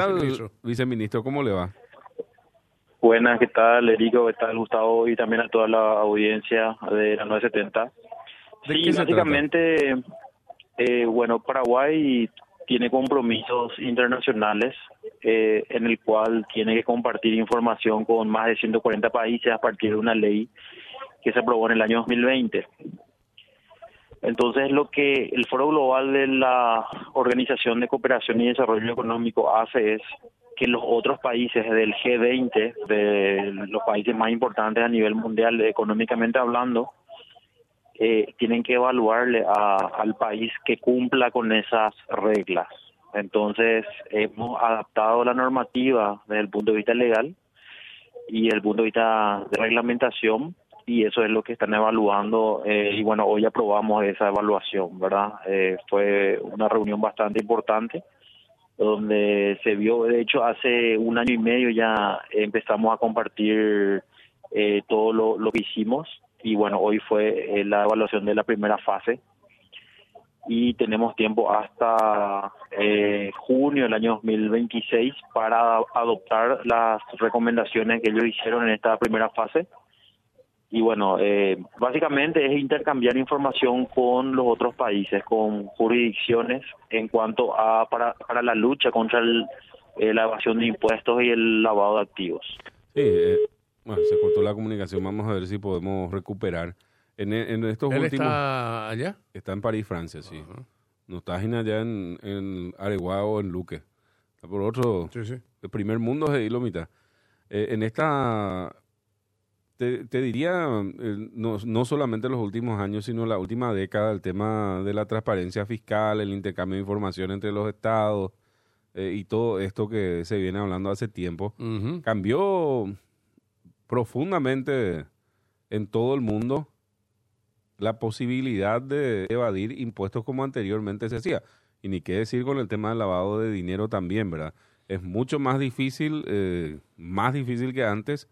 tal, viceministro? viceministro? ¿Cómo le va? Buenas, ¿qué tal, Erico? ¿Qué tal, Gustavo? Y también a toda la audiencia de la 970. ¿De sí, básicamente, eh, bueno, Paraguay tiene compromisos internacionales eh, en el cual tiene que compartir información con más de 140 países a partir de una ley que se aprobó en el año 2020. Entonces, lo que el Foro Global de la Organización de Cooperación y Desarrollo Económico hace es que los otros países del G20, de los países más importantes a nivel mundial económicamente hablando, eh, tienen que evaluarle a, al país que cumpla con esas reglas. Entonces, hemos adaptado la normativa desde el punto de vista legal y desde el punto de vista de reglamentación y eso es lo que están evaluando eh, y bueno, hoy aprobamos esa evaluación, ¿verdad? Eh, fue una reunión bastante importante donde se vio, de hecho, hace un año y medio ya empezamos a compartir eh, todo lo, lo que hicimos y bueno, hoy fue eh, la evaluación de la primera fase y tenemos tiempo hasta eh, junio del año 2026 para adoptar las recomendaciones que ellos hicieron en esta primera fase y bueno, eh, básicamente es intercambiar información con los otros países, con jurisdicciones en cuanto a para, para la lucha contra el, eh, la evasión de impuestos y el lavado de activos. Sí, eh, bueno, se cortó la comunicación. Vamos a ver si podemos recuperar. En, en estos ¿Él últimos... está allá? Está en París, Francia, sí. No está allá en, en Areguá o en Luque. Está por otro... Sí, sí. El primer mundo es de hilo mitad. Eh, en esta... Te, te diría, eh, no, no solamente los últimos años, sino la última década, el tema de la transparencia fiscal, el intercambio de información entre los estados eh, y todo esto que se viene hablando hace tiempo, cambió profundamente en todo el mundo la posibilidad de evadir impuestos como anteriormente se hacía. Y ni qué decir con el tema del lavado de dinero también, ¿verdad? Es mucho más difícil, eh, más difícil que antes,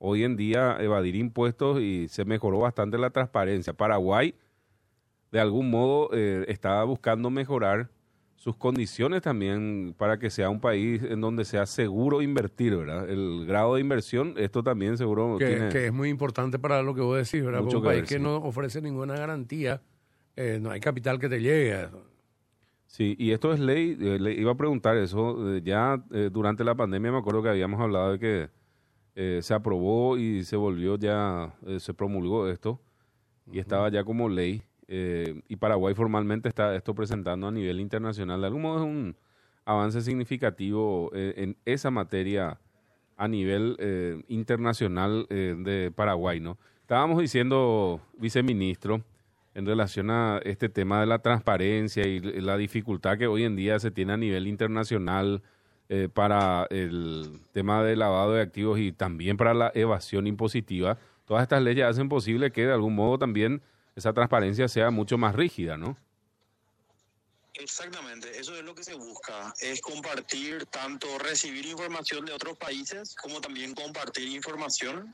hoy en día evadir impuestos y se mejoró bastante la transparencia. Paraguay, de algún modo, eh, estaba buscando mejorar sus condiciones también para que sea un país en donde sea seguro invertir, ¿verdad? El grado de inversión, esto también seguro Que, tiene... que es muy importante para lo que vos decís, ¿verdad? Mucho Porque un país ver, que sí. no ofrece ninguna garantía, eh, no hay capital que te llegue. Sí, y esto es ley, eh, le iba a preguntar eso, eh, ya durante la pandemia me acuerdo que habíamos hablado de que eh, se aprobó y se volvió ya, eh, se promulgó esto y estaba ya como ley eh, y Paraguay formalmente está esto presentando a nivel internacional. De algún modo es un avance significativo eh, en esa materia a nivel eh, internacional de Paraguay, ¿no? Estábamos diciendo, viceministro, en relación a este tema de la transparencia y la dificultad que hoy en día se tiene a nivel internacional eh, para el tema de lavado de activos y también para la evasión impositiva. Todas estas leyes hacen posible que de algún modo también esa transparencia sea mucho más rígida, ¿no? Exactamente, eso es lo que se busca, es compartir tanto recibir información de otros países como también compartir información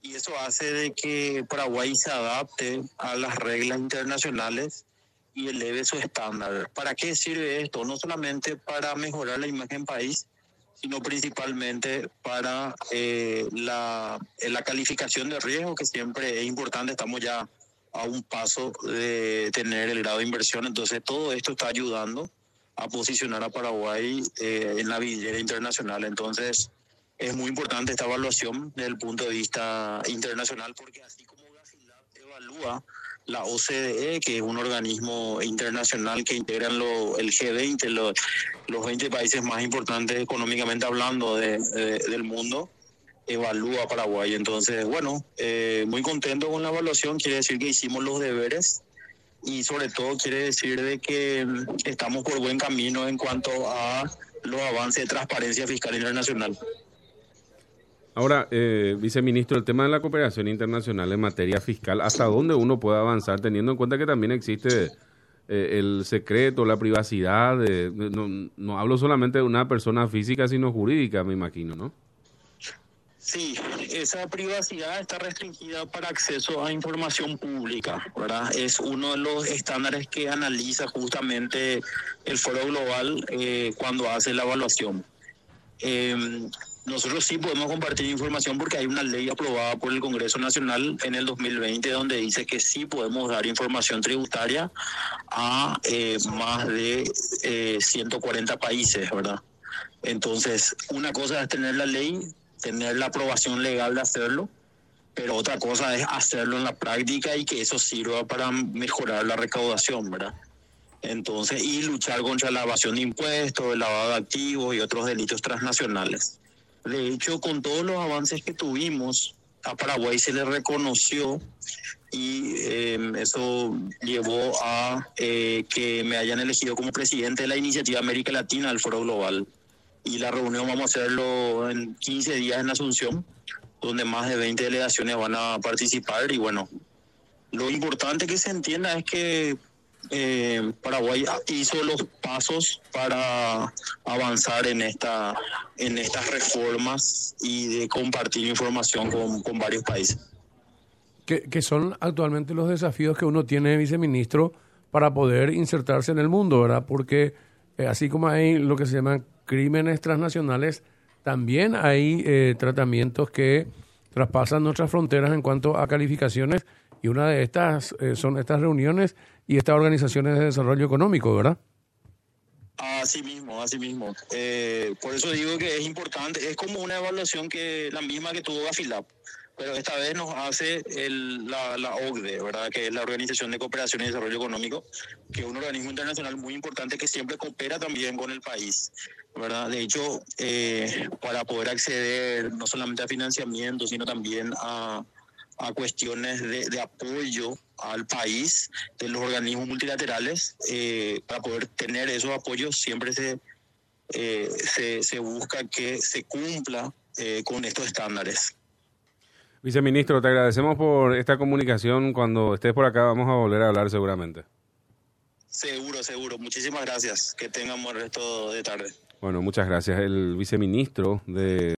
y eso hace de que Paraguay se adapte a las reglas internacionales y eleve su estándar. ¿Para qué sirve esto? No solamente para mejorar la imagen país, sino principalmente para eh, la, eh, la calificación de riesgo, que siempre es importante, estamos ya a un paso de tener el grado de inversión. Entonces, todo esto está ayudando a posicionar a Paraguay eh, en la vidriera internacional. Entonces, es muy importante esta evaluación desde el punto de vista internacional, porque así como Gasilab evalúa la OCDE, que es un organismo internacional que integran lo, el G20, lo- los 20 países más importantes económicamente hablando de- de- del mundo, evalúa Paraguay. Entonces, bueno, eh, muy contento con la evaluación, quiere decir que hicimos los deberes y sobre todo quiere decir de que estamos por buen camino en cuanto a los avances de transparencia fiscal internacional. Ahora, eh, viceministro, el tema de la cooperación internacional en materia fiscal, ¿hasta dónde uno puede avanzar teniendo en cuenta que también existe eh, el secreto, la privacidad? de- de- no, no hablo solamente de una persona física, sino jurídica, me imagino, ¿no? Sí, esa privacidad está restringida para acceso a información pública, ¿verdad? Es uno de los estándares que analiza justamente el Foro Global eh, cuando hace la evaluación. Eh, nosotros sí podemos compartir información porque hay una ley aprobada por el Congreso Nacional en el 2020 donde dice que sí podemos dar información tributaria a eh, más de eh, 140 países, ¿verdad? Entonces, una cosa es tener la ley, tener la aprobación legal de hacerlo, pero otra cosa es hacerlo en la práctica y que eso sirva para mejorar la recaudación, ¿verdad? Entonces, y luchar contra la evasión de impuestos, el lavado de activos y otros delitos transnacionales. De hecho, con todos los avances que tuvimos, a Paraguay se le reconoció y eh, eso llevó a eh, que me hayan elegido como presidente de la iniciativa América Latina del Foro Global. Y la reunión vamos a hacerlo en 15 días en Asunción, donde más de 20 delegaciones van a participar. Y bueno, lo importante que se entienda es que eh, Paraguay hizo los pasos para avanzar en esta en estas reformas y de compartir información con, con varios países. ¿Qué, qué son actualmente los desafíos que uno tiene, viceministro, para poder insertarse en el mundo, verdad? Porque eh, así como hay lo que se llaman crímenes transnacionales, también hay eh, tratamientos que traspasan nuestras fronteras en cuanto a calificaciones y una de estas eh, son estas reuniones y estas organizaciones de desarrollo económico, ¿verdad? Así mismo, así mismo. Eh, por eso digo que es importante, es como una evaluación que la misma que tuvo Gafilap, pero esta vez nos hace el, la, la OCDE, ¿verdad? Que es la Organización de Cooperación y Desarrollo Económico, que es un organismo internacional muy importante que siempre coopera también con el país, ¿verdad? De hecho, eh, para poder acceder no solamente a financiamiento, sino también a, a cuestiones de, de, apoyo al país de los organismos multilaterales. Eh, para poder tener esos apoyos siempre se, eh, se, se, busca que se cumpla eh, con estos estándares. Viceministro, te agradecemos por esta comunicación. Cuando estés por acá vamos a volver a hablar seguramente. Seguro, seguro. Muchísimas gracias. Que tengamos el resto de tarde. Bueno, muchas gracias. El viceministro de